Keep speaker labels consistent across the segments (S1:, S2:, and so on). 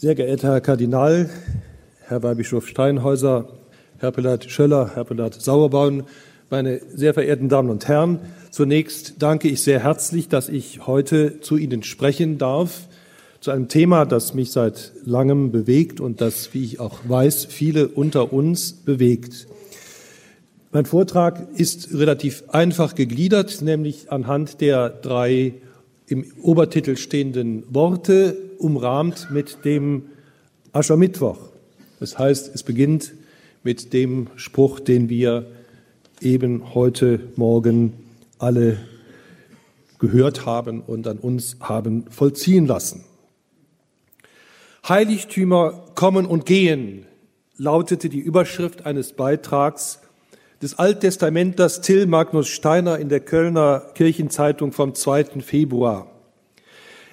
S1: Sehr geehrter Herr Kardinal, Herr Weihbischof Steinhäuser, Herr Pelat Schöller, Herr Pelat Sauerborn, meine sehr verehrten Damen und Herren, zunächst danke ich sehr herzlich, dass ich heute zu Ihnen sprechen darf, zu einem Thema, das mich seit langem bewegt und das, wie ich auch weiß, viele unter uns bewegt. Mein Vortrag ist relativ einfach gegliedert, nämlich anhand der drei im Obertitel stehenden Worte, umrahmt mit dem Aschermittwoch. Das heißt, es beginnt mit dem Spruch, den wir eben heute Morgen alle gehört haben und an uns haben vollziehen lassen. Heiligtümer kommen und gehen, lautete die Überschrift eines Beitrags des Alttestamenters Till Magnus Steiner in der Kölner Kirchenzeitung vom 2. Februar.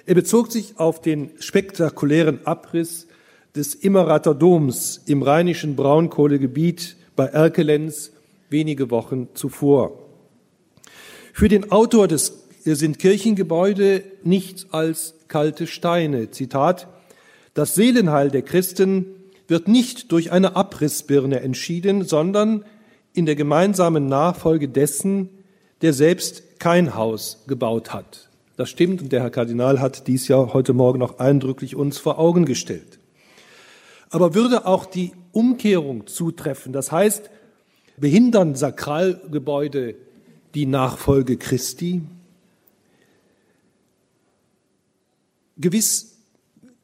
S1: Er bezog sich auf den spektakulären Abriss des Immerater Doms im rheinischen Braunkohlegebiet bei Erkelenz wenige Wochen zuvor. Für den Autor des sind Kirchengebäude nichts als kalte Steine. Zitat, das Seelenheil der Christen wird nicht durch eine Abrissbirne entschieden, sondern in der gemeinsamen Nachfolge dessen, der selbst kein Haus gebaut hat. Das stimmt und der Herr Kardinal hat dies ja heute Morgen noch eindrücklich uns vor Augen gestellt. Aber würde auch die Umkehrung zutreffen, das heißt, behindern Sakralgebäude die Nachfolge Christi? Gewiss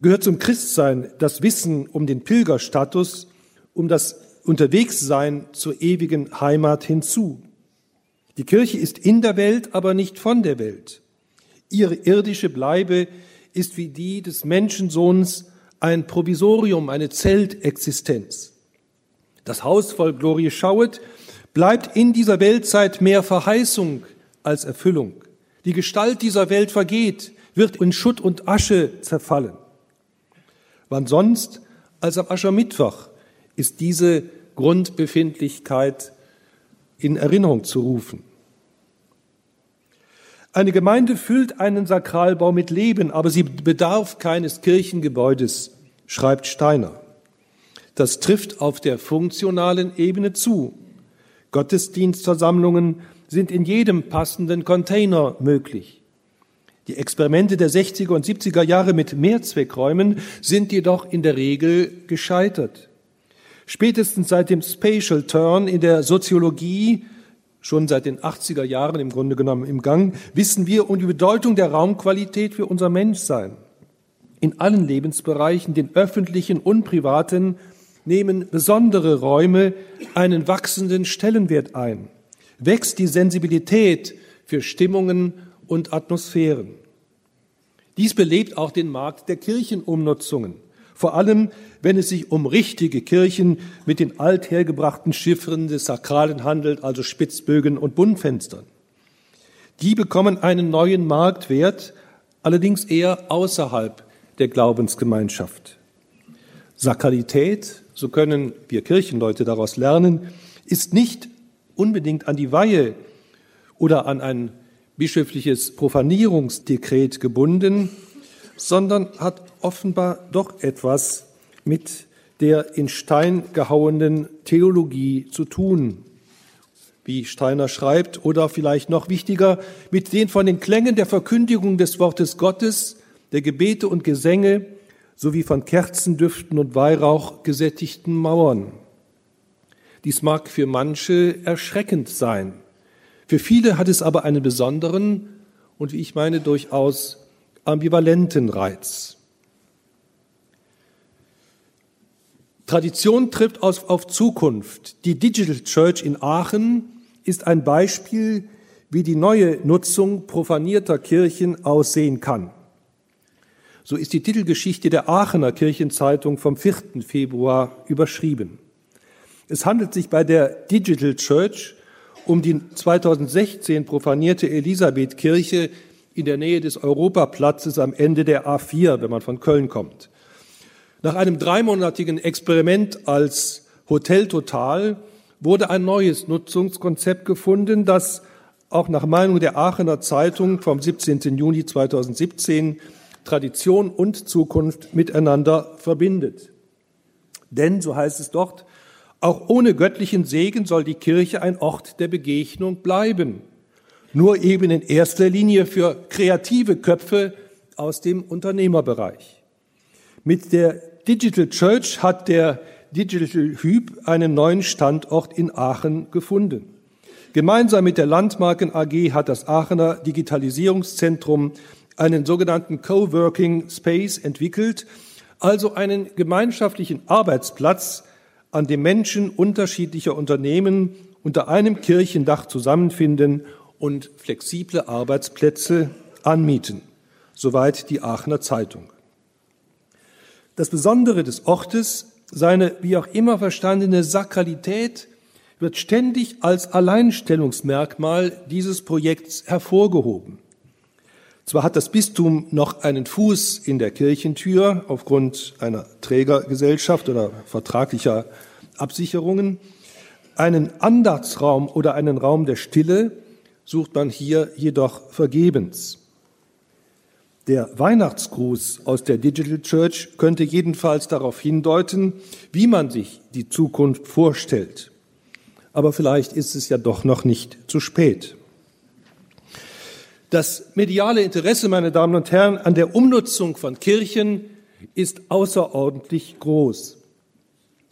S1: gehört zum Christsein das Wissen um den Pilgerstatus, um das Unterwegssein zur ewigen Heimat hinzu. Die Kirche ist in der Welt, aber nicht von der Welt. Ihre irdische Bleibe ist wie die des Menschensohns ein Provisorium, eine Zeltexistenz. Das Haus voll Glorie schauet bleibt in dieser Weltzeit mehr Verheißung als Erfüllung. Die Gestalt dieser Welt vergeht, wird in Schutt und Asche zerfallen. Wann sonst als am Aschermittwoch ist diese Grundbefindlichkeit in Erinnerung zu rufen. Eine Gemeinde füllt einen Sakralbau mit Leben, aber sie bedarf keines Kirchengebäudes, schreibt Steiner. Das trifft auf der funktionalen Ebene zu. Gottesdienstversammlungen sind in jedem passenden Container möglich. Die Experimente der 60er und 70er Jahre mit Mehrzweckräumen sind jedoch in der Regel gescheitert. Spätestens seit dem Spatial Turn in der Soziologie, schon seit den 80er Jahren im Grunde genommen im Gang, wissen wir um die Bedeutung der Raumqualität für unser Menschsein. In allen Lebensbereichen, den öffentlichen und privaten, nehmen besondere Räume einen wachsenden Stellenwert ein. Wächst die Sensibilität für Stimmungen und Atmosphären. Dies belebt auch den Markt der Kirchenumnutzungen vor allem wenn es sich um richtige Kirchen mit den althergebrachten Chiffren des Sakralen handelt, also Spitzbögen und Buntfenstern. Die bekommen einen neuen Marktwert, allerdings eher außerhalb der Glaubensgemeinschaft. Sakralität, so können wir Kirchenleute daraus lernen, ist nicht unbedingt an die Weihe oder an ein bischöfliches Profanierungsdekret gebunden, sondern hat offenbar doch etwas mit der in Stein gehauenen Theologie zu tun, wie Steiner schreibt, oder vielleicht noch wichtiger, mit den von den Klängen der Verkündigung des Wortes Gottes, der Gebete und Gesänge sowie von Kerzendüften und Weihrauch gesättigten Mauern. Dies mag für manche erschreckend sein. Für viele hat es aber einen besonderen und, wie ich meine, durchaus ambivalenten Reiz. Tradition trifft auf, auf Zukunft. Die Digital Church in Aachen ist ein Beispiel, wie die neue Nutzung profanierter Kirchen aussehen kann. So ist die Titelgeschichte der Aachener Kirchenzeitung vom 4. Februar überschrieben. Es handelt sich bei der Digital Church um die 2016 profanierte Elisabethkirche in der Nähe des Europaplatzes am Ende der A4, wenn man von Köln kommt. Nach einem dreimonatigen Experiment als Hotel Total wurde ein neues Nutzungskonzept gefunden, das auch nach Meinung der Aachener Zeitung vom 17. Juni 2017 Tradition und Zukunft miteinander verbindet. Denn, so heißt es dort, auch ohne göttlichen Segen soll die Kirche ein Ort der Begegnung bleiben. Nur eben in erster Linie für kreative Köpfe aus dem Unternehmerbereich. Mit der Digital Church hat der Digital Hüb einen neuen Standort in Aachen gefunden. Gemeinsam mit der Landmarken AG hat das Aachener Digitalisierungszentrum einen sogenannten Coworking Space entwickelt, also einen gemeinschaftlichen Arbeitsplatz, an dem Menschen unterschiedlicher Unternehmen unter einem Kirchendach zusammenfinden und flexible Arbeitsplätze anmieten. Soweit die Aachener Zeitung. Das Besondere des Ortes, seine wie auch immer verstandene Sakralität, wird ständig als Alleinstellungsmerkmal dieses Projekts hervorgehoben. Zwar hat das Bistum noch einen Fuß in der Kirchentür aufgrund einer Trägergesellschaft oder vertraglicher Absicherungen, einen Andachtsraum oder einen Raum der Stille sucht man hier jedoch vergebens. Der Weihnachtsgruß aus der Digital Church könnte jedenfalls darauf hindeuten, wie man sich die Zukunft vorstellt aber vielleicht ist es ja doch noch nicht zu spät. Das mediale Interesse, meine Damen und Herren, an der Umnutzung von Kirchen ist außerordentlich groß.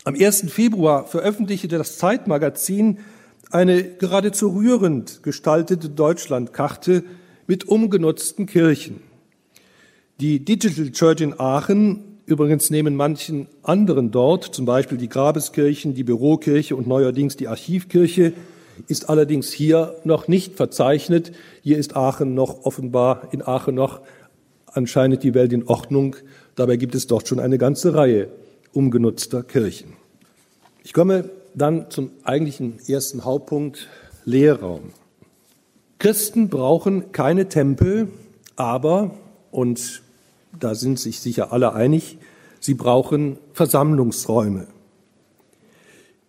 S1: Am 1. Februar veröffentlichte das Zeitmagazin eine geradezu rührend gestaltete Deutschlandkarte mit umgenutzten Kirchen. Die Digital Church in Aachen Übrigens nehmen manchen anderen dort, zum Beispiel die Grabeskirchen, die Bürokirche und neuerdings die Archivkirche, ist allerdings hier noch nicht verzeichnet. Hier ist Aachen noch offenbar, in Aachen noch anscheinend die Welt in Ordnung. Dabei gibt es dort schon eine ganze Reihe umgenutzter Kirchen. Ich komme dann zum eigentlichen ersten Hauptpunkt, Lehrraum. Christen brauchen keine Tempel, aber, und da sind sich sicher alle einig, sie brauchen Versammlungsräume.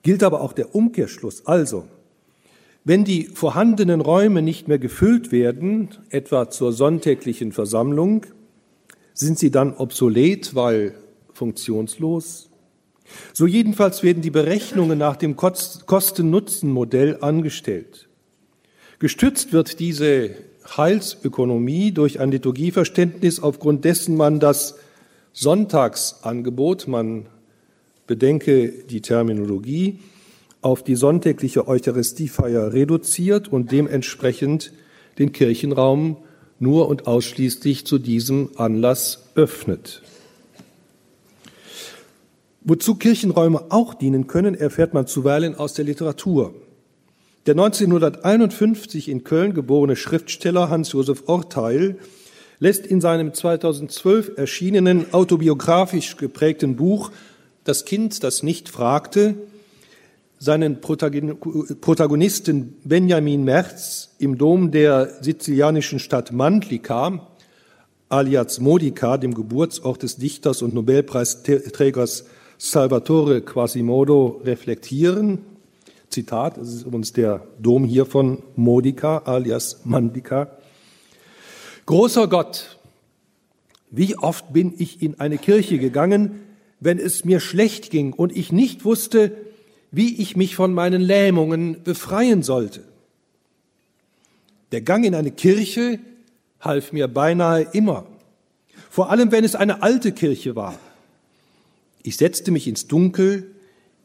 S1: Gilt aber auch der Umkehrschluss. Also, wenn die vorhandenen Räume nicht mehr gefüllt werden, etwa zur sonntäglichen Versammlung, sind sie dann obsolet, weil funktionslos? So jedenfalls werden die Berechnungen nach dem Kosten-Nutzen-Modell angestellt. Gestützt wird diese Heilsökonomie durch ein Liturgieverständnis, aufgrund dessen man das Sonntagsangebot, man bedenke die Terminologie, auf die sonntägliche Eucharistiefeier reduziert und dementsprechend den Kirchenraum nur und ausschließlich zu diesem Anlass öffnet. Wozu Kirchenräume auch dienen können, erfährt man zuweilen aus der Literatur. Der 1951 in Köln geborene Schriftsteller Hans-Josef Orteil lässt in seinem 2012 erschienenen autobiografisch geprägten Buch Das Kind, das nicht fragte, seinen Protagonisten Benjamin Merz im Dom der sizilianischen Stadt Mantlica, alias Modica, dem Geburtsort des Dichters und Nobelpreisträgers Salvatore Quasimodo, reflektieren Zitat, das ist übrigens der Dom hier von Modica alias Mandika. Großer Gott, wie oft bin ich in eine Kirche gegangen, wenn es mir schlecht ging und ich nicht wusste, wie ich mich von meinen Lähmungen befreien sollte. Der Gang in eine Kirche half mir beinahe immer, vor allem wenn es eine alte Kirche war. Ich setzte mich ins Dunkel,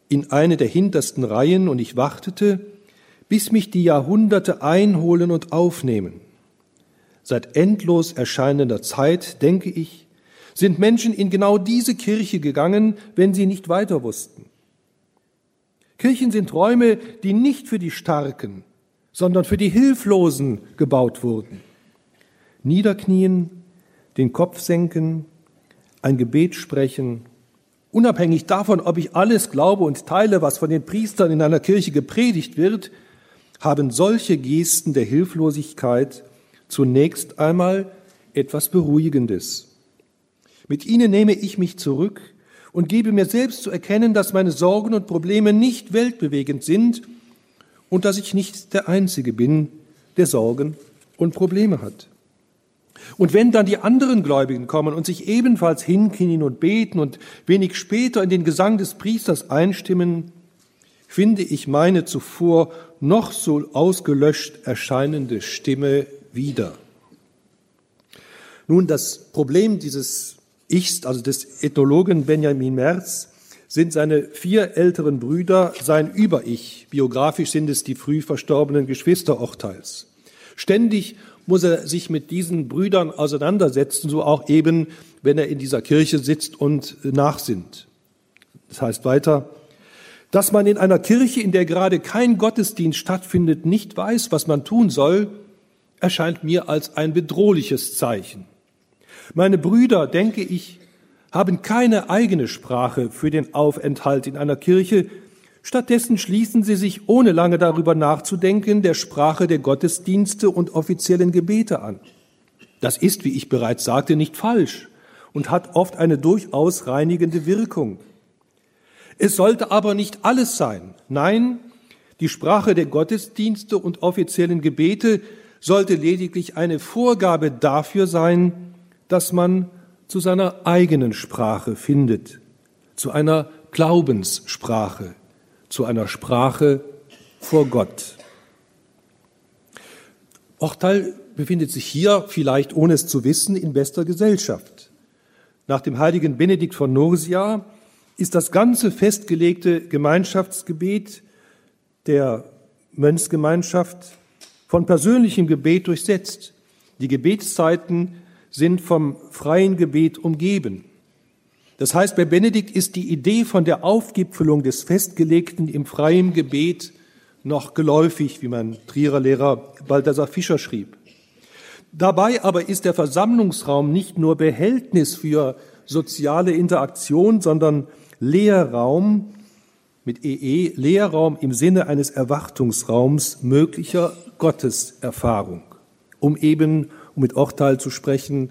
S1: in eine der hintersten Reihen und ich wartete, bis mich die Jahrhunderte einholen und aufnehmen. Seit endlos erscheinender Zeit, denke ich, sind Menschen in genau diese Kirche gegangen, wenn sie nicht weiter wussten. Kirchen sind Räume, die nicht für die Starken, sondern für die Hilflosen gebaut wurden. Niederknien, den Kopf senken, ein Gebet sprechen Unabhängig davon, ob ich alles glaube und teile, was von den Priestern in einer Kirche gepredigt wird, haben solche Gesten der Hilflosigkeit zunächst einmal etwas Beruhigendes. Mit ihnen nehme ich mich zurück und gebe mir selbst zu erkennen, dass meine Sorgen und Probleme nicht weltbewegend sind und dass ich nicht der Einzige bin, der Sorgen und Probleme hat. Und wenn dann die anderen Gläubigen kommen und sich ebenfalls hinknien und beten und wenig später in den Gesang des Priesters einstimmen, finde ich meine zuvor noch so ausgelöscht erscheinende Stimme wieder. Nun, das Problem dieses Ichs, also des Ethnologen Benjamin Merz, sind seine vier älteren Brüder sein Über-Ich. Biografisch sind es die früh verstorbenen Geschwister Ochteils. Ständig muss er sich mit diesen Brüdern auseinandersetzen, so auch eben, wenn er in dieser Kirche sitzt und nachsinnt. Das heißt weiter, dass man in einer Kirche, in der gerade kein Gottesdienst stattfindet, nicht weiß, was man tun soll, erscheint mir als ein bedrohliches Zeichen. Meine Brüder, denke ich, haben keine eigene Sprache für den Aufenthalt in einer Kirche, stattdessen schließen sie sich, ohne lange darüber nachzudenken, der Sprache der Gottesdienste und offiziellen Gebete an. Das ist, wie ich bereits sagte, nicht falsch und hat oft eine durchaus reinigende Wirkung. Es sollte aber nicht alles sein. Nein, die Sprache der Gottesdienste und offiziellen Gebete sollte lediglich eine Vorgabe dafür sein, dass man zu seiner eigenen Sprache findet, zu einer Glaubenssprache, zu einer Sprache vor Gott. Ortal befindet sich hier, vielleicht ohne es zu wissen, in bester Gesellschaft. Nach dem heiligen Benedikt von Nursia ist das ganze festgelegte Gemeinschaftsgebet der Mönchsgemeinschaft von persönlichem Gebet durchsetzt. Die Gebetszeiten sind vom freien Gebet umgeben. Das heißt, bei Benedikt ist die Idee von der Aufgipfelung des Festgelegten im freien Gebet noch geläufig, wie mein Trierer Lehrer Balthasar Fischer schrieb. Dabei aber ist der Versammlungsraum nicht nur Behältnis für soziale Interaktion, sondern Lehrraum mit EE, Lehrraum im Sinne eines Erwartungsraums möglicher Gotteserfahrung, um eben um mit Urteil zu sprechen,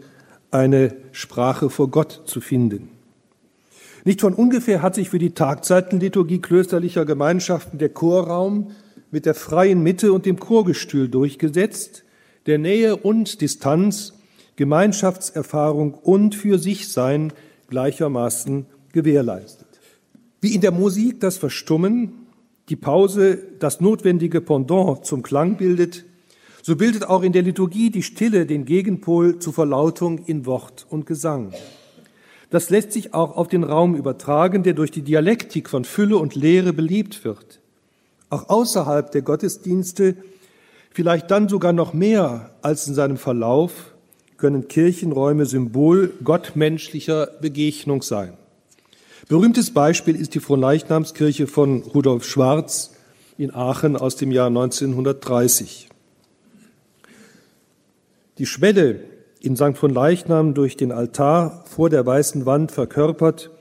S1: eine Sprache vor Gott zu finden. Nicht von ungefähr hat sich für die Tagzeitenliturgie klösterlicher Gemeinschaften der Chorraum mit der freien Mitte und dem Chorgestühl durchgesetzt, der Nähe und Distanz, Gemeinschaftserfahrung und für sich sein gleichermaßen gewährleistet. Wie in der Musik das Verstummen, die Pause das notwendige Pendant zum Klang bildet, so bildet auch in der Liturgie die Stille den Gegenpol zur Verlautung in Wort und Gesang. Das lässt sich auch auf den Raum übertragen, der durch die Dialektik von Fülle und Lehre belebt wird. Auch außerhalb der Gottesdienste, vielleicht dann sogar noch mehr als in seinem Verlauf, können Kirchenräume Symbol gottmenschlicher Begegnung sein. Berühmtes Beispiel ist die Fronleichnamskirche von Rudolf Schwarz in Aachen aus dem Jahr 1930. Die Schwelle in St. von Leichnam durch den Altar vor der weißen Wand verkörpert,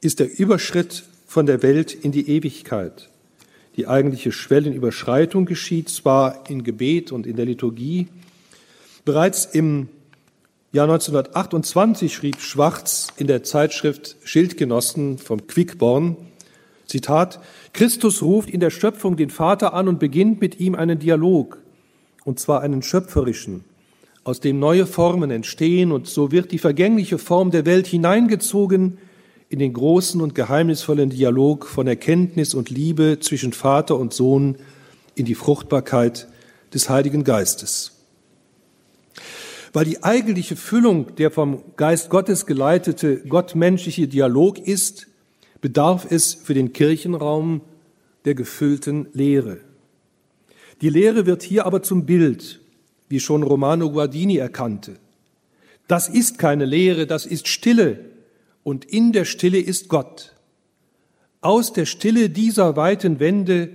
S1: ist der Überschritt von der Welt in die Ewigkeit. Die eigentliche Schwellenüberschreitung geschieht zwar in Gebet und in der Liturgie. Bereits im Jahr 1928 schrieb Schwarz in der Zeitschrift Schildgenossen vom Quickborn, Zitat, Christus ruft in der Schöpfung den Vater an und beginnt mit ihm einen Dialog, und zwar einen schöpferischen, aus dem neue Formen entstehen und so wird die vergängliche Form der Welt hineingezogen in den großen und geheimnisvollen Dialog von Erkenntnis und Liebe zwischen Vater und Sohn in die Fruchtbarkeit des Heiligen Geistes. Weil die eigentliche Füllung der vom Geist Gottes geleitete gottmenschliche Dialog ist, bedarf es für den Kirchenraum der gefüllten Lehre. Die Lehre wird hier aber zum Bild wie schon Romano Guardini erkannte. Das ist keine Lehre, das ist Stille und in der Stille ist Gott. Aus der Stille dieser weiten Wände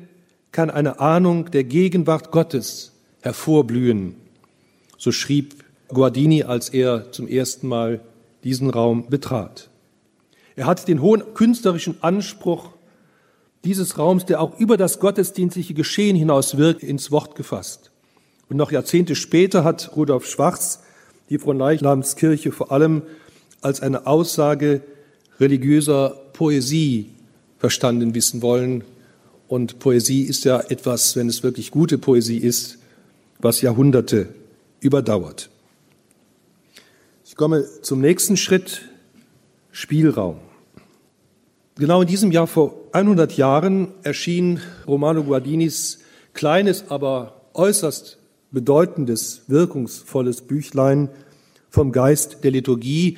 S1: kann eine Ahnung der Gegenwart Gottes hervorblühen. So schrieb Guardini, als er zum ersten Mal diesen Raum betrat. Er hat den hohen künstlerischen Anspruch dieses Raums, der auch über das gottesdienstliche Geschehen hinaus wirkt, ins Wort gefasst. Und noch Jahrzehnte später hat Rudolf Schwarz die Fronleichnamskirche vor allem als eine Aussage religiöser Poesie verstanden wissen wollen. Und Poesie ist ja etwas, wenn es wirklich gute Poesie ist, was Jahrhunderte überdauert. komme zum nächsten Schritt, Spielraum. Genau in diesem Jahr vor 100 Jahren erschien Romano Guardinis kleines, aber äußerst bedeutendes, wirkungsvolles Büchlein vom Geist der Liturgie.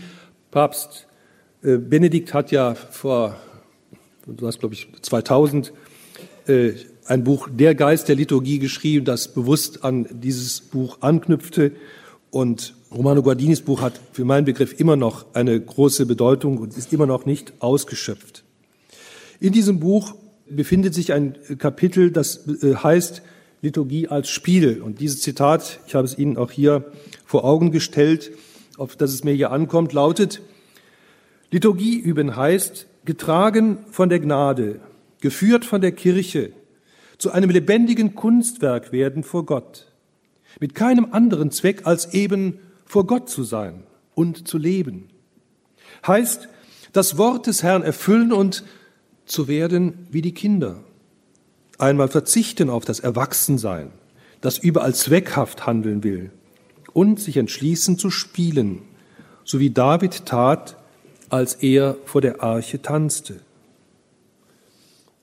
S1: Papst äh, Benedikt hat ja vor, du hast glaube ich 2000, äh, ein Buch Der Geist der Liturgie geschrieben, das bewusst an dieses Buch anknüpfte. Und Romano Guardinis Buch hat für meinen Begriff immer noch eine große Bedeutung und ist immer noch nicht ausgeschöpft. In diesem Buch befindet sich ein Kapitel, das äh, heißt Liturgie als Spiel. Und dieses Zitat, ich habe es Ihnen auch hier vor Augen gestellt, auf das es mir hier ankommt, lautet, Liturgie üben heißt, getragen von der Gnade, geführt von der Kirche, zu einem lebendigen Kunstwerk werden vor Gott, mit keinem anderen Zweck als eben vor Gott zu sein und zu leben. Heißt, das Wort des Herrn erfüllen und zu werden wie die Kinder. Einmal verzichten auf das Erwachsensein, das überall zweckhaft handeln will, und sich entschließen zu spielen, so wie David tat, als er vor der Arche tanzte.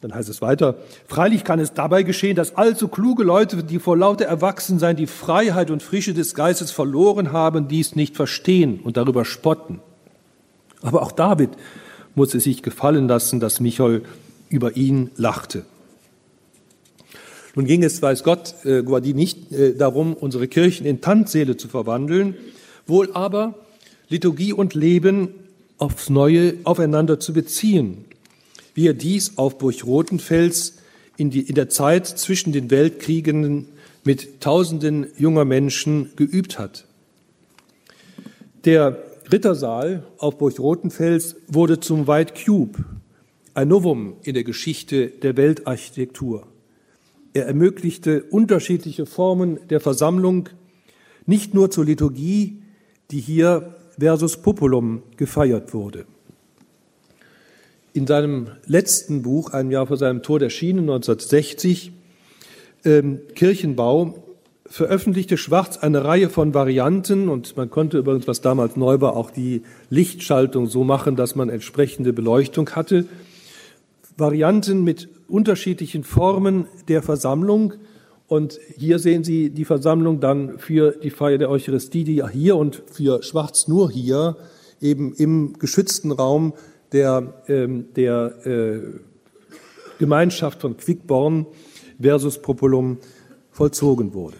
S1: Dann heißt es weiter, freilich kann es dabei geschehen, dass allzu kluge Leute, die vor lauter Erwachsensein die Freiheit und Frische des Geistes verloren haben, dies nicht verstehen und darüber spotten. Aber auch David muss es sich gefallen lassen, dass Michael über ihn lachte. Nun ging es, weiß Gott, äh, Guardi nicht äh, darum, unsere Kirchen in Tanzsäle zu verwandeln, wohl aber Liturgie und Leben aufs Neue aufeinander zu beziehen wie er dies auf Burg Rotenfels in, die, in der Zeit zwischen den Weltkriegen mit Tausenden junger Menschen geübt hat. Der Rittersaal auf Burg Rotenfels wurde zum White Cube, ein Novum in der Geschichte der Weltarchitektur. Er ermöglichte unterschiedliche Formen der Versammlung, nicht nur zur Liturgie, die hier versus Populum gefeiert wurde in seinem letzten Buch, ein Jahr vor seinem Tod erschienen, 1960, ähm, Kirchenbau, veröffentlichte Schwarz eine Reihe von Varianten und man konnte übrigens, was damals neu war, auch die Lichtschaltung so machen, dass man entsprechende Beleuchtung hatte. Varianten mit unterschiedlichen Formen der Versammlung. Und hier sehen Sie die Versammlung dann für die Feier der Eucharistie, die hier und für Schwarz nur hier eben im geschützten Raum der, ähm, der äh, Gemeinschaft von Quickborn versus Populum vollzogen wurde.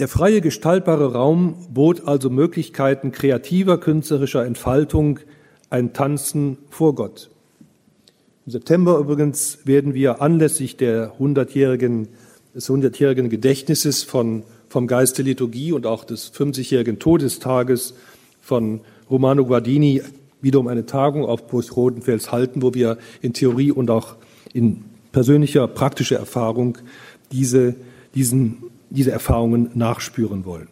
S1: Der freie gestaltbare Raum bot also Möglichkeiten kreativer künstlerischer Entfaltung, ein Tanzen vor Gott. Im September übrigens werden wir anlässlich der 100-jährigen, des 100-jährigen Gedächtnisses von, vom Geist der Liturgie und auch des 50-jährigen Todestages von Romano Guardini wiederum eine Tagung auf Burg Rodenfels halten, wo wir in Theorie und auch in persönlicher, praktischer Erfahrung diese, diesen, diese Erfahrungen nachspüren wollen.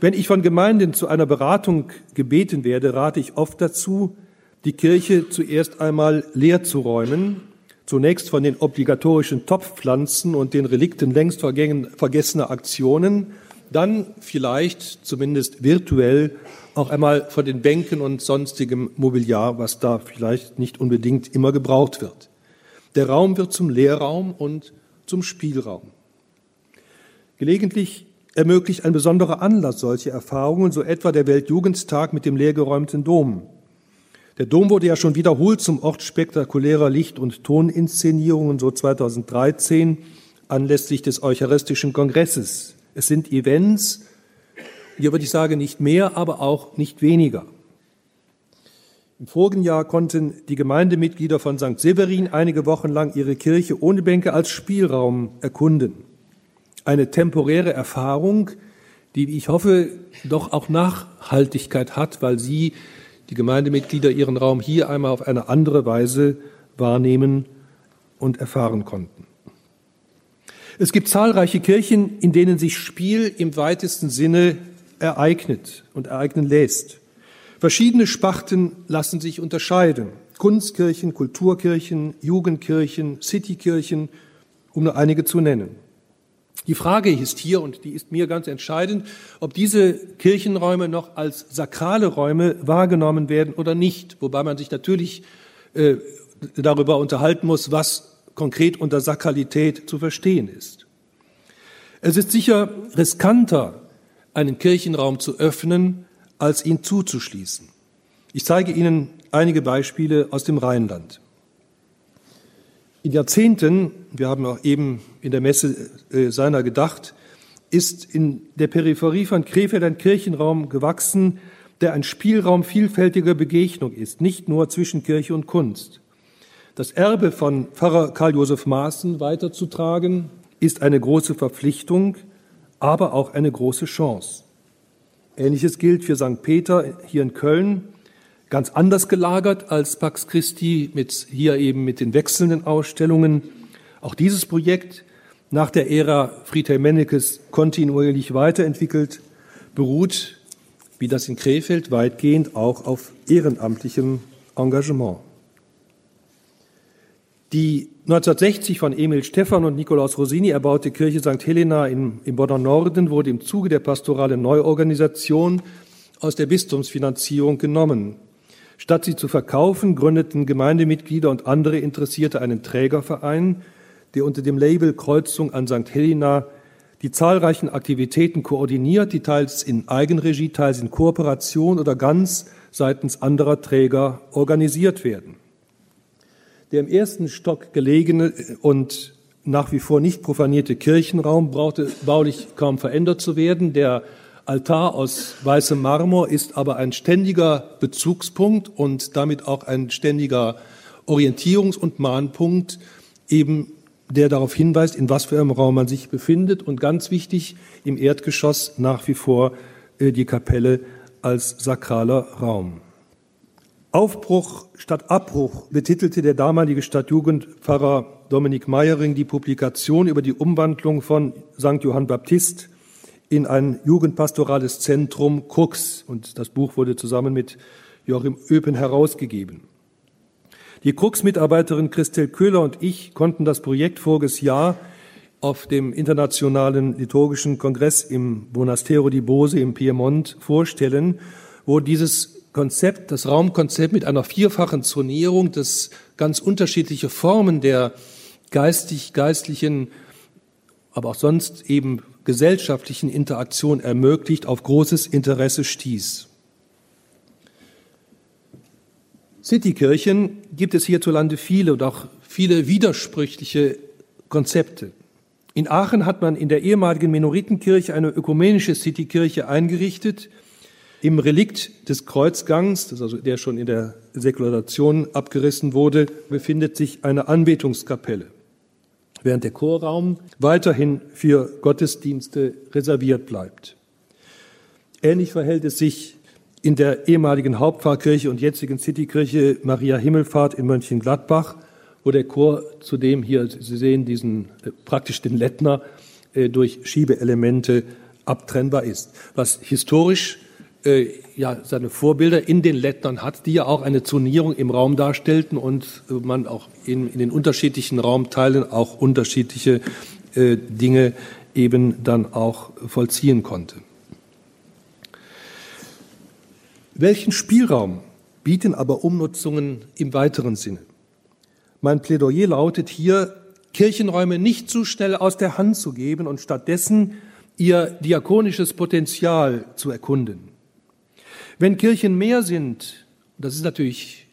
S1: Wenn ich von Gemeinden zu einer Beratung gebeten werde, rate ich oft dazu, die Kirche zuerst einmal leer zu räumen, zunächst von den obligatorischen Topfpflanzen und den Relikten längst vergessener Aktionen, dann vielleicht zumindest virtuell auch einmal von den Bänken und sonstigem Mobiliar, was da vielleicht nicht unbedingt immer gebraucht wird. Der Raum wird zum Lehrraum und zum Spielraum. Gelegentlich ermöglicht ein besonderer Anlass solche Erfahrungen, so etwa der Weltjugendtag mit dem leergeräumten Dom. Der Dom wurde ja schon wiederholt zum Ort spektakulärer Licht- und Toninszenierungen, so 2013, anlässlich des Eucharistischen Kongresses. Es sind Events, hier würde ich sagen, nicht mehr, aber auch nicht weniger. Im vorigen Jahr konnten die Gemeindemitglieder von St. Severin einige Wochen lang ihre Kirche ohne Bänke als Spielraum erkunden. Eine temporäre Erfahrung, die, ich hoffe, doch auch Nachhaltigkeit hat, weil sie, die Gemeindemitglieder, ihren Raum hier einmal auf eine andere Weise wahrnehmen und erfahren konnten. Es gibt zahlreiche Kirchen, in denen sich Spiel im weitesten Sinne ereignet und ereignen lässt. Verschiedene Sparten lassen sich unterscheiden. Kunstkirchen, Kulturkirchen, Jugendkirchen, Citykirchen, um nur einige zu nennen. Die Frage ist hier, und die ist mir ganz entscheidend, ob diese Kirchenräume noch als sakrale Räume wahrgenommen werden oder nicht, wobei man sich natürlich äh, darüber unterhalten muss, was konkret unter Sakralität zu verstehen ist. Es ist sicher riskanter, einen Kirchenraum zu öffnen, als ihn zuzuschließen. Ich zeige Ihnen einige Beispiele aus dem Rheinland. In Jahrzehnten, wir haben auch eben in der Messe äh, seiner gedacht, ist in der Peripherie von Krefeld ein Kirchenraum gewachsen, der ein Spielraum vielfältiger Begegnung ist, nicht nur zwischen Kirche und Kunst. Das Erbe von Pfarrer Karl Josef Maaßen weiterzutragen, ist eine große Verpflichtung, aber auch eine große Chance. Ähnliches gilt für St. Peter hier in Köln, ganz anders gelagert als Pax Christi, mit, hier eben mit den wechselnden Ausstellungen. Auch dieses Projekt, nach der Ära Friedhelm Mennekes kontinuierlich weiterentwickelt, beruht, wie das in Krefeld, weitgehend auch auf ehrenamtlichem Engagement. Die 1960 von Emil Stephan und Nikolaus Rosini erbaute Kirche St. Helena im, im Bonner Norden wurde im Zuge der pastoralen Neuorganisation aus der Bistumsfinanzierung genommen. Statt sie zu verkaufen, gründeten Gemeindemitglieder und andere Interessierte einen Trägerverein, der unter dem Label Kreuzung an St. Helena die zahlreichen Aktivitäten koordiniert, die teils in Eigenregie, teils in Kooperation oder ganz seitens anderer Träger organisiert werden. Der im ersten Stock gelegene und nach wie vor nicht profanierte Kirchenraum brauchte baulich kaum verändert zu werden. Der Altar aus weißem Marmor ist aber ein ständiger Bezugspunkt und damit auch ein ständiger Orientierungs- und Mahnpunkt, eben der darauf hinweist, in was für einem Raum man sich befindet. Und ganz wichtig, im Erdgeschoss nach wie vor äh, die Kapelle als sakraler Raum. Aufbruch statt Abbruch betitelte der damalige Stadtjugendpfarrer Dominik Meyering die Publikation über die Umwandlung von St. Johann Baptist in ein jugendpastorales Zentrum Krux. Und das Buch wurde zusammen mit Joachim Öpen herausgegeben. Die Krux-Mitarbeiterin Christel Köhler und ich konnten das Projekt voriges Jahr auf dem Internationalen Liturgischen Kongress im Monastero di Bose im Piemont vorstellen, wo dieses Konzept, das Raumkonzept mit einer vierfachen Zonierung, das ganz unterschiedliche Formen der geistig-geistlichen, aber auch sonst eben gesellschaftlichen Interaktion ermöglicht, auf großes Interesse stieß. Citykirchen gibt es hierzulande viele und auch viele widersprüchliche Konzepte. In Aachen hat man in der ehemaligen Minoritenkirche eine ökumenische Citykirche eingerichtet. Im Relikt des Kreuzgangs, also der schon in der Säkularisation abgerissen wurde, befindet sich eine Anbetungskapelle während der Chorraum weiterhin für Gottesdienste reserviert bleibt. Ähnlich verhält es sich in der ehemaligen Hauptpfarrkirche und jetzigen Citykirche Maria Himmelfahrt in Mönchengladbach, wo der Chor zudem hier, Sie sehen diesen äh, praktisch den Lettner äh, durch Schiebeelemente abtrennbar ist. Was historisch äh, ja seine Vorbilder in den Lettern hat, die ja auch eine Zonierung im Raum darstellten und man auch in, in den unterschiedlichen Raumteilen auch unterschiedliche Dinge eben dann auch vollziehen konnte. Welchen Spielraum bieten aber Umnutzungen im weiteren Sinne? Mein Plädoyer lautet hier, Kirchenräume nicht zu schnell aus der Hand zu geben und stattdessen ihr diakonisches Potenzial zu erkunden. Wenn Kirchen mehr sind, das ist natürlich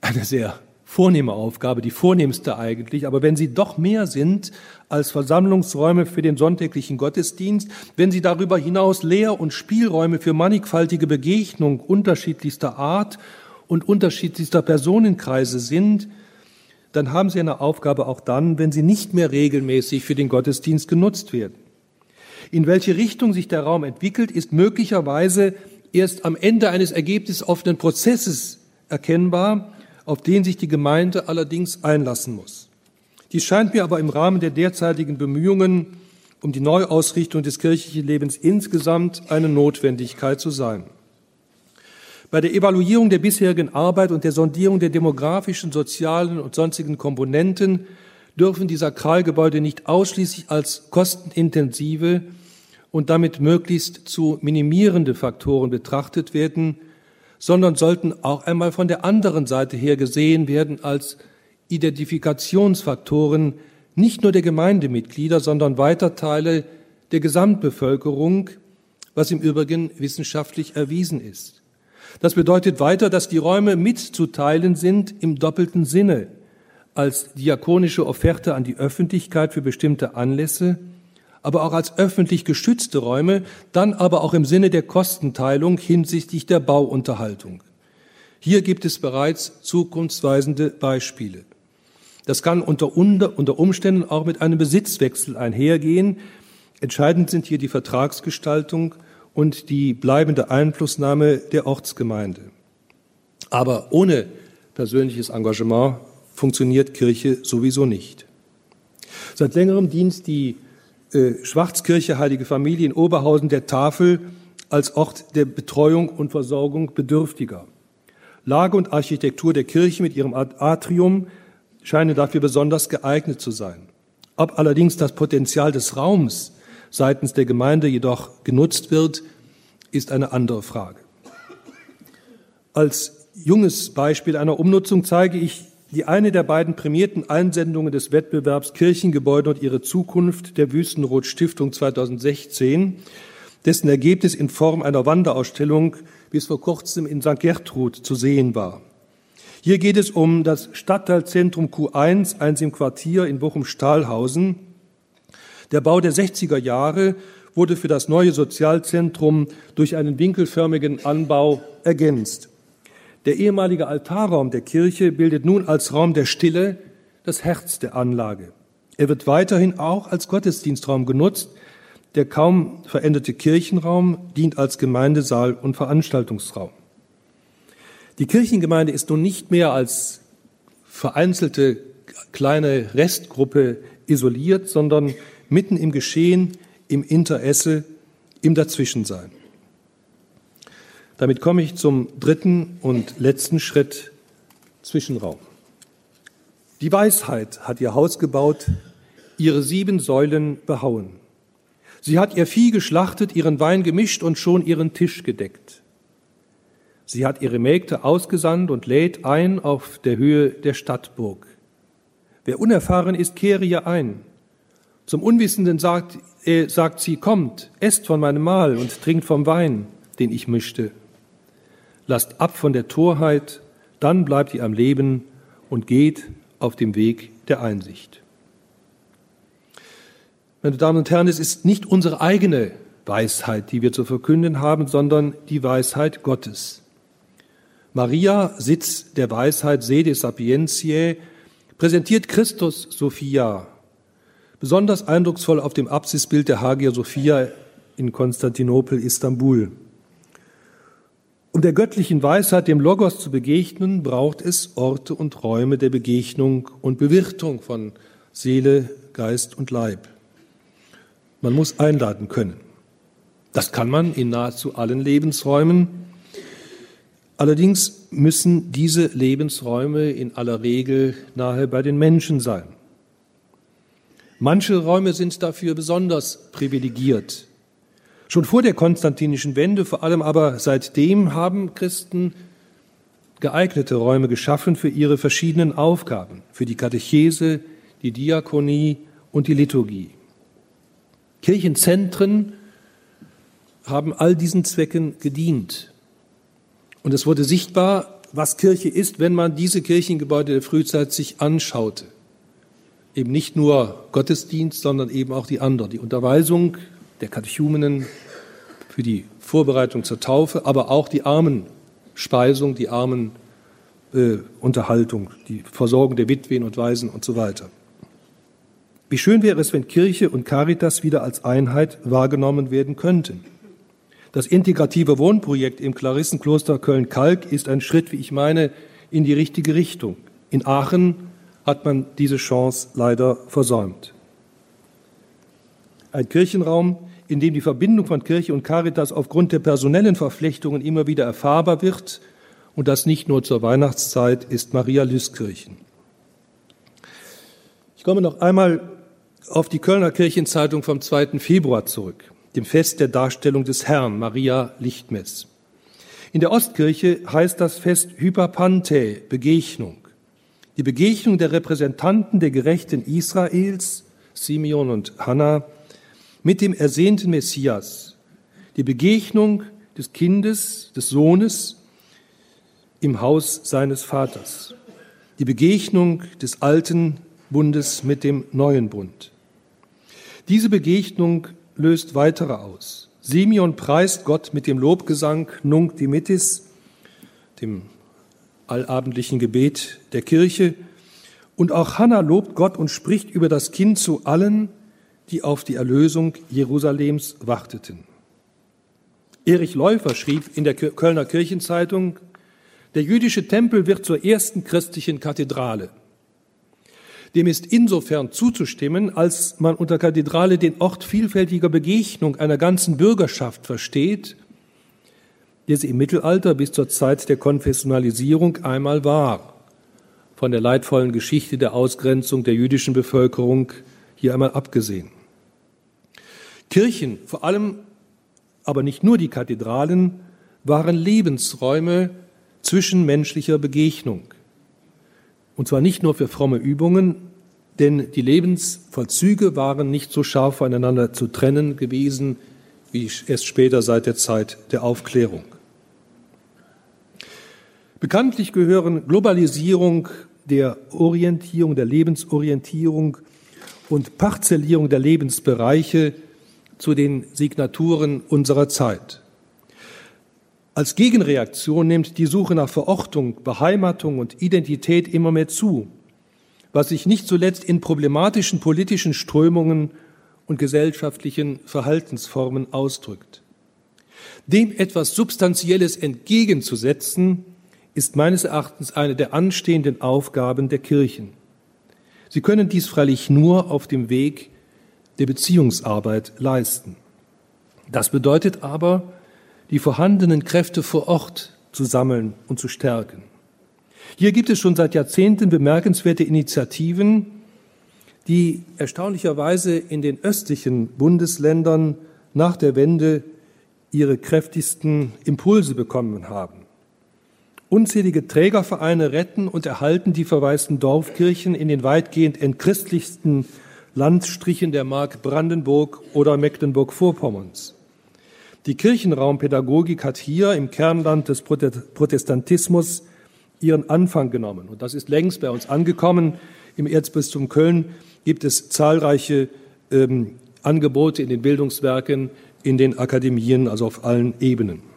S1: eine sehr vornehme Aufgabe, die vornehmste eigentlich, aber wenn sie doch mehr sind als Versammlungsräume für den sonntäglichen Gottesdienst, wenn sie darüber hinaus Lehr- und Spielräume für mannigfaltige Begegnung unterschiedlichster Art und unterschiedlichster Personenkreise sind, dann haben sie eine Aufgabe auch dann, wenn sie nicht mehr regelmäßig für den Gottesdienst genutzt werden. In welche Richtung sich der Raum entwickelt, ist möglicherweise erst am Ende eines ergebnisoffenen Prozesses erkennbar, auf den sich die Gemeinde allerdings einlassen muss. Dies scheint mir aber im Rahmen der derzeitigen Bemühungen um die Neuausrichtung des kirchlichen Lebens insgesamt eine Notwendigkeit zu sein. Bei der Evaluierung der bisherigen Arbeit und der Sondierung der demografischen, sozialen und sonstigen Komponenten dürfen die Sakralgebäude nicht ausschließlich als kostenintensive und damit möglichst zu minimierende Faktoren betrachtet werden, sondern sollten auch einmal von der anderen Seite her gesehen werden als Identifikationsfaktoren nicht nur der Gemeindemitglieder, sondern weiter Teile der Gesamtbevölkerung, was im Übrigen wissenschaftlich erwiesen ist. Das bedeutet weiter, dass die Räume mitzuteilen sind im doppelten Sinne als diakonische Offerte an die Öffentlichkeit für bestimmte Anlässe, aber auch als öffentlich geschützte Räume, dann aber auch im Sinne der Kostenteilung hinsichtlich der Bauunterhaltung. Hier gibt es bereits zukunftsweisende Beispiele. Das kann unter, unter Umständen auch mit einem Besitzwechsel einhergehen. Entscheidend sind hier die Vertragsgestaltung und die bleibende Einflussnahme der Ortsgemeinde. Aber ohne persönliches Engagement funktioniert Kirche sowieso nicht. Seit längerem dient die Schwarzkirche Heilige Familie in Oberhausen der Tafel als Ort der Betreuung und Versorgung Bedürftiger. Lage und Architektur der Kirche mit ihrem Atrium scheinen dafür besonders geeignet zu sein. Ob allerdings das Potenzial des Raums seitens der Gemeinde jedoch genutzt wird, ist eine andere Frage. Als junges Beispiel einer Umnutzung zeige ich die eine der beiden prämierten Einsendungen des Wettbewerbs Kirchengebäude und ihre Zukunft der Wüstenrot Stiftung 2016, dessen Ergebnis in Form einer Wanderausstellung bis vor kurzem in St. Gertrud zu sehen war. Hier geht es um das Stadtteilzentrum Q1, eins im Quartier in Bochum-Stahlhausen. Der Bau der 60er Jahre wurde für das neue Sozialzentrum durch einen winkelförmigen Anbau ergänzt. Der ehemalige Altarraum der Kirche bildet nun als Raum der Stille das Herz der Anlage. Er wird weiterhin auch als Gottesdienstraum genutzt. Der kaum veränderte Kirchenraum dient als Gemeindesaal und Veranstaltungsraum. Die Kirchengemeinde ist nun nicht mehr als vereinzelte kleine Restgruppe isoliert, sondern mitten im Geschehen, im Interesse, im Dazwischensein. Damit komme ich zum dritten und letzten Schritt Zwischenraum. Die Weisheit hat ihr Haus gebaut, ihre sieben Säulen behauen. Sie hat ihr Vieh geschlachtet, ihren Wein gemischt und schon ihren Tisch gedeckt. Sie hat ihre Mägde ausgesandt und lädt ein auf der Höhe der Stadtburg. Wer unerfahren ist, kehre ihr ein. Zum Unwissenden sagt, äh, sagt sie, kommt, esst von meinem Mahl und trinkt vom Wein, den ich mischte lasst ab von der Torheit, dann bleibt ihr am Leben und geht auf dem Weg der Einsicht. Meine Damen und Herren, es ist nicht unsere eigene Weisheit, die wir zu verkünden haben, sondern die Weisheit Gottes. Maria, Sitz der Weisheit, Sede Sapientiae, präsentiert Christus Sophia, besonders eindrucksvoll auf dem Apsisbild der Hagia Sophia in Konstantinopel, Istanbul. Um der göttlichen Weisheit, dem Logos zu begegnen, braucht es Orte und Räume der Begegnung und Bewirtung von Seele, Geist und Leib. Man muss einladen können. Das kann man in nahezu allen Lebensräumen. Allerdings müssen diese Lebensräume in aller Regel nahe bei den Menschen sein. Manche Räume sind dafür besonders privilegiert. Schon vor der konstantinischen Wende, vor allem aber seitdem, haben Christen geeignete Räume geschaffen für ihre verschiedenen Aufgaben, für die Katechese, die Diakonie und die Liturgie. Kirchenzentren haben all diesen Zwecken gedient. Und es wurde sichtbar, was Kirche ist, wenn man diese Kirchengebäude der Frühzeit sich anschaute. Eben nicht nur Gottesdienst, sondern eben auch die anderen, die Unterweisung, der Katechumenen für die Vorbereitung zur Taufe, aber auch die Armenspeisung, die Armenunterhaltung, äh, die Versorgung der Witwen und Waisen und so weiter. Wie schön wäre es, wenn Kirche und Caritas wieder als Einheit wahrgenommen werden könnten. Das integrative Wohnprojekt im Klarissenkloster Köln-Kalk ist ein Schritt, wie ich meine, in die richtige Richtung. In Aachen hat man diese Chance leider versäumt. Ein Kirchenraum, in dem die Verbindung von Kirche und Caritas aufgrund der personellen Verflechtungen immer wieder erfahrbar wird, und das nicht nur zur Weihnachtszeit, ist Maria Lystkirchen. Ich komme noch einmal auf die Kölner Kirchenzeitung vom 2. Februar zurück, dem Fest der Darstellung des Herrn, Maria Lichtmess. In der Ostkirche heißt das Fest Hyperpante, Begegnung. Die Begegnung der Repräsentanten der Gerechten Israels, Simeon und Hannah, mit dem ersehnten Messias. Die Begegnung des Kindes, des Sohnes im Haus seines Vaters. Die Begegnung des alten Bundes mit dem neuen Bund. Diese Begegnung löst weitere aus. Simeon preist Gott mit dem Lobgesang Nunc Dimittis, dem allabendlichen Gebet der Kirche. Und auch Hannah lobt Gott und spricht über das Kind zu allen, die auf die Erlösung Jerusalems warteten. Erich Läufer schrieb in der Kölner Kirchenzeitung, der jüdische Tempel wird zur ersten christlichen Kathedrale. Dem ist insofern zuzustimmen, als man unter Kathedrale den Ort vielfältiger Begegnung einer ganzen Bürgerschaft versteht, der sie im Mittelalter bis zur Zeit der Konfessionalisierung einmal war. Von der leidvollen Geschichte der Ausgrenzung der jüdischen Bevölkerung hier einmal abgesehen. Kirchen, vor allem aber nicht nur die Kathedralen, waren Lebensräume zwischenmenschlicher Begegnung. Und zwar nicht nur für fromme Übungen, denn die Lebensvollzüge waren nicht so scharf voneinander zu trennen gewesen, wie erst später seit der Zeit der Aufklärung. Bekanntlich gehören Globalisierung der Orientierung, der Lebensorientierung und Parzellierung der Lebensbereiche zu den Signaturen unserer Zeit. Als Gegenreaktion nimmt die Suche nach Verortung, Beheimatung und Identität immer mehr zu, was sich nicht zuletzt in problematischen politischen Strömungen und gesellschaftlichen Verhaltensformen ausdrückt. Dem etwas Substanzielles entgegenzusetzen, ist meines Erachtens eine der anstehenden Aufgaben der Kirchen. Sie können dies freilich nur auf dem Weg der Beziehungsarbeit leisten. Das bedeutet aber, die vorhandenen Kräfte vor Ort zu sammeln und zu stärken. Hier gibt es schon seit Jahrzehnten bemerkenswerte Initiativen, die erstaunlicherweise in den östlichen Bundesländern nach der Wende ihre kräftigsten Impulse bekommen haben. Unzählige Trägervereine retten und erhalten die verwaisten Dorfkirchen in den weitgehend entchristlichsten Landstrichen der Mark Brandenburg oder Mecklenburg-Vorpommerns. Die Kirchenraumpädagogik hat hier im Kernland des Protestantismus ihren Anfang genommen. Und das ist längst bei uns angekommen. Im Erzbistum Köln gibt es zahlreiche ähm, Angebote in den Bildungswerken, in den Akademien, also auf allen Ebenen.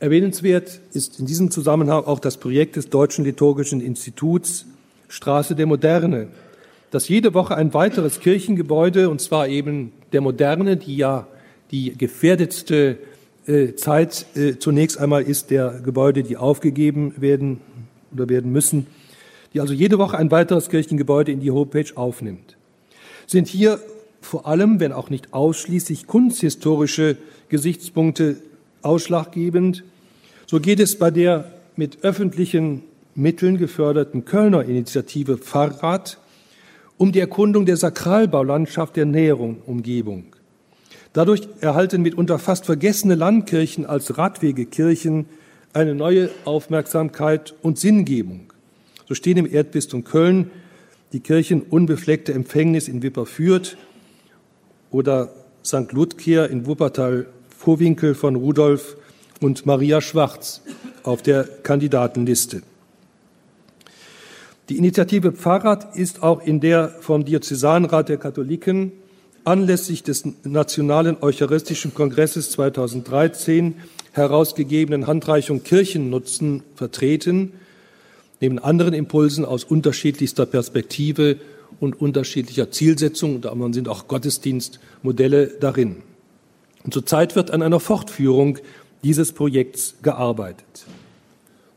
S1: Erwähnenswert ist in diesem Zusammenhang auch das Projekt des Deutschen Liturgischen Instituts Straße der Moderne, das jede Woche ein weiteres Kirchengebäude, und zwar eben der Moderne, die ja die gefährdetste äh, Zeit äh, zunächst einmal ist der Gebäude, die aufgegeben werden oder werden müssen, die also jede Woche ein weiteres Kirchengebäude in die Homepage aufnimmt. Sind hier vor allem, wenn auch nicht ausschließlich kunsthistorische Gesichtspunkte ausschlaggebend, so geht es bei der mit öffentlichen Mitteln geförderten Kölner Initiative Fahrrad um die Erkundung der Sakralbaulandschaft der näheren Umgebung. Dadurch erhalten mitunter fast vergessene Landkirchen als Radwegekirchen eine neue Aufmerksamkeit und Sinngebung. So stehen im Erdbistum Köln die Kirchen Unbefleckte Empfängnis in Wipperfürth oder St. Ludger in Wuppertal Vorwinkel von Rudolf und Maria Schwarz auf der Kandidatenliste. Die Initiative Pfarrrad ist auch in der vom Diözesanrat der Katholiken anlässlich des Nationalen Eucharistischen Kongresses 2013 herausgegebenen Handreichung Kirchennutzen vertreten, neben anderen Impulsen aus unterschiedlichster Perspektive und unterschiedlicher Zielsetzung, da sind auch Gottesdienstmodelle darin. Und zurzeit wird an einer Fortführung dieses Projekts gearbeitet.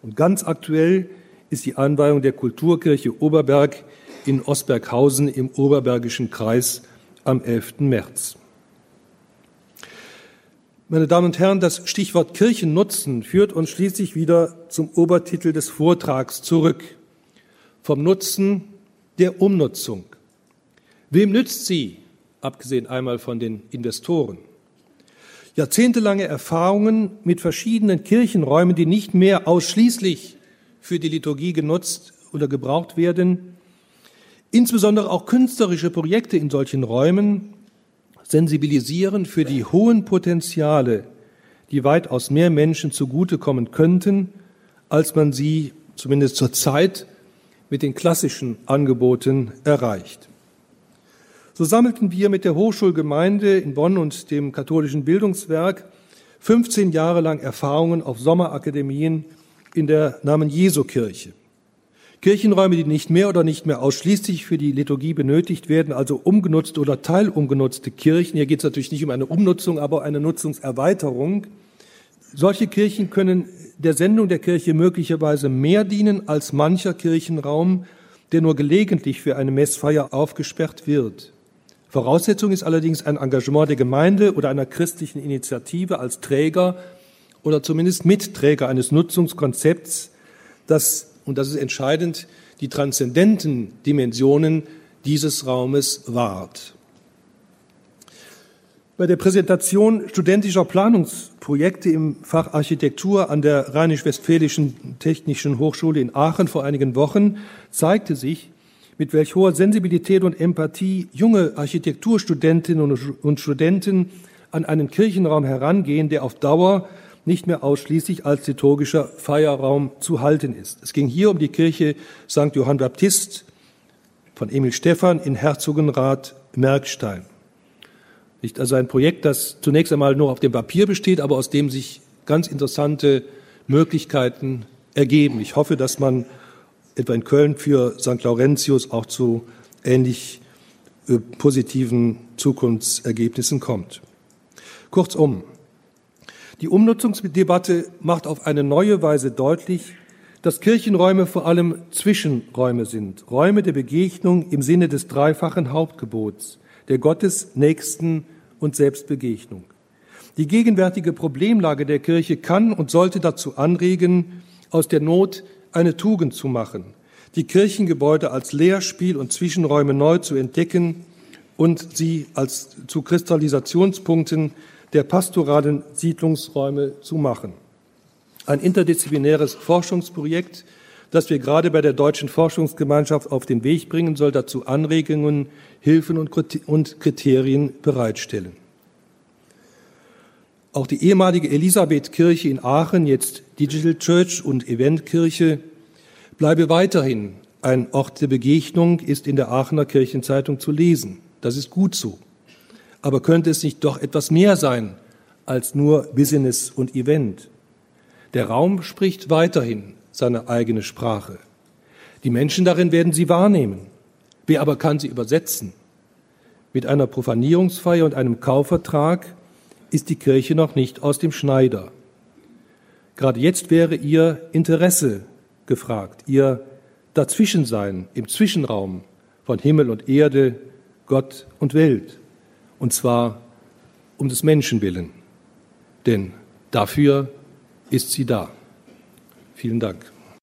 S1: Und ganz aktuell ist die Anweihung der Kulturkirche Oberberg in Osberghausen im Oberbergischen Kreis am 11. März. Meine Damen und Herren, das Stichwort Kirchennutzen führt uns schließlich wieder zum Obertitel des Vortrags zurück. Vom Nutzen der Umnutzung. Wem nützt sie, abgesehen einmal von den Investoren? Jahrzehntelange Erfahrungen mit verschiedenen Kirchenräumen, die nicht mehr ausschließlich für die Liturgie genutzt oder gebraucht werden, insbesondere auch künstlerische Projekte in solchen Räumen sensibilisieren für die hohen Potenziale, die weitaus mehr Menschen zugutekommen könnten, als man sie zumindest zur Zeit mit den klassischen Angeboten erreicht. So sammelten wir mit der Hochschulgemeinde in Bonn und dem katholischen Bildungswerk 15 Jahre lang Erfahrungen auf Sommerakademien in der Namen Jesu Kirche. Kirchenräume, die nicht mehr oder nicht mehr ausschließlich für die Liturgie benötigt werden, also umgenutzte oder teilumgenutzte Kirchen. Hier geht es natürlich nicht um eine Umnutzung, aber eine Nutzungserweiterung. Solche Kirchen können der Sendung der Kirche möglicherweise mehr dienen als mancher Kirchenraum, der nur gelegentlich für eine Messfeier aufgesperrt wird. Voraussetzung ist allerdings ein Engagement der Gemeinde oder einer christlichen Initiative als Träger oder zumindest Mitträger eines Nutzungskonzepts, das, und das ist entscheidend, die transzendenten Dimensionen dieses Raumes wahrt. Bei der Präsentation studentischer Planungsprojekte im Fach Architektur an der Rheinisch-Westfälischen Technischen Hochschule in Aachen vor einigen Wochen zeigte sich, mit welch hoher Sensibilität und Empathie junge Architekturstudentinnen und Studenten an einen Kirchenraum herangehen, der auf Dauer nicht mehr ausschließlich als liturgischer Feierraum zu halten ist. Es ging hier um die Kirche St. Johann Baptist von Emil Stephan in Herzogenrath Merkstein. Nicht also ein Projekt, das zunächst einmal nur auf dem Papier besteht, aber aus dem sich ganz interessante Möglichkeiten ergeben. Ich hoffe, dass man etwa in Köln für St. Laurentius auch zu ähnlich äh, positiven Zukunftsergebnissen kommt. Kurzum, die Umnutzungsdebatte macht auf eine neue Weise deutlich, dass Kirchenräume vor allem Zwischenräume sind, Räume der Begegnung im Sinne des dreifachen Hauptgebots, der Gottes, Nächsten und Selbstbegegnung. Die gegenwärtige Problemlage der Kirche kann und sollte dazu anregen, aus der Not eine Tugend zu machen, die Kirchengebäude als Lehrspiel und Zwischenräume neu zu entdecken und sie als zu Kristallisationspunkten der pastoralen Siedlungsräume zu machen. Ein interdisziplinäres Forschungsprojekt, das wir gerade bei der Deutschen Forschungsgemeinschaft auf den Weg bringen soll, dazu Anregungen, Hilfen und Kriterien bereitstellen. Auch die ehemalige Elisabethkirche in Aachen, jetzt Digital Church und Eventkirche, bleibe weiterhin ein Ort der Begegnung, ist in der Aachener Kirchenzeitung zu lesen. Das ist gut so. Aber könnte es nicht doch etwas mehr sein als nur Business und Event? Der Raum spricht weiterhin seine eigene Sprache. Die Menschen darin werden sie wahrnehmen. Wer aber kann sie übersetzen? Mit einer Profanierungsfeier und einem Kaufvertrag ist die Kirche noch nicht aus dem Schneider. Gerade jetzt wäre ihr Interesse gefragt, ihr Dazwischensein im Zwischenraum von Himmel und Erde, Gott und Welt. Und zwar um des Menschen willen. Denn dafür ist sie da. Vielen Dank.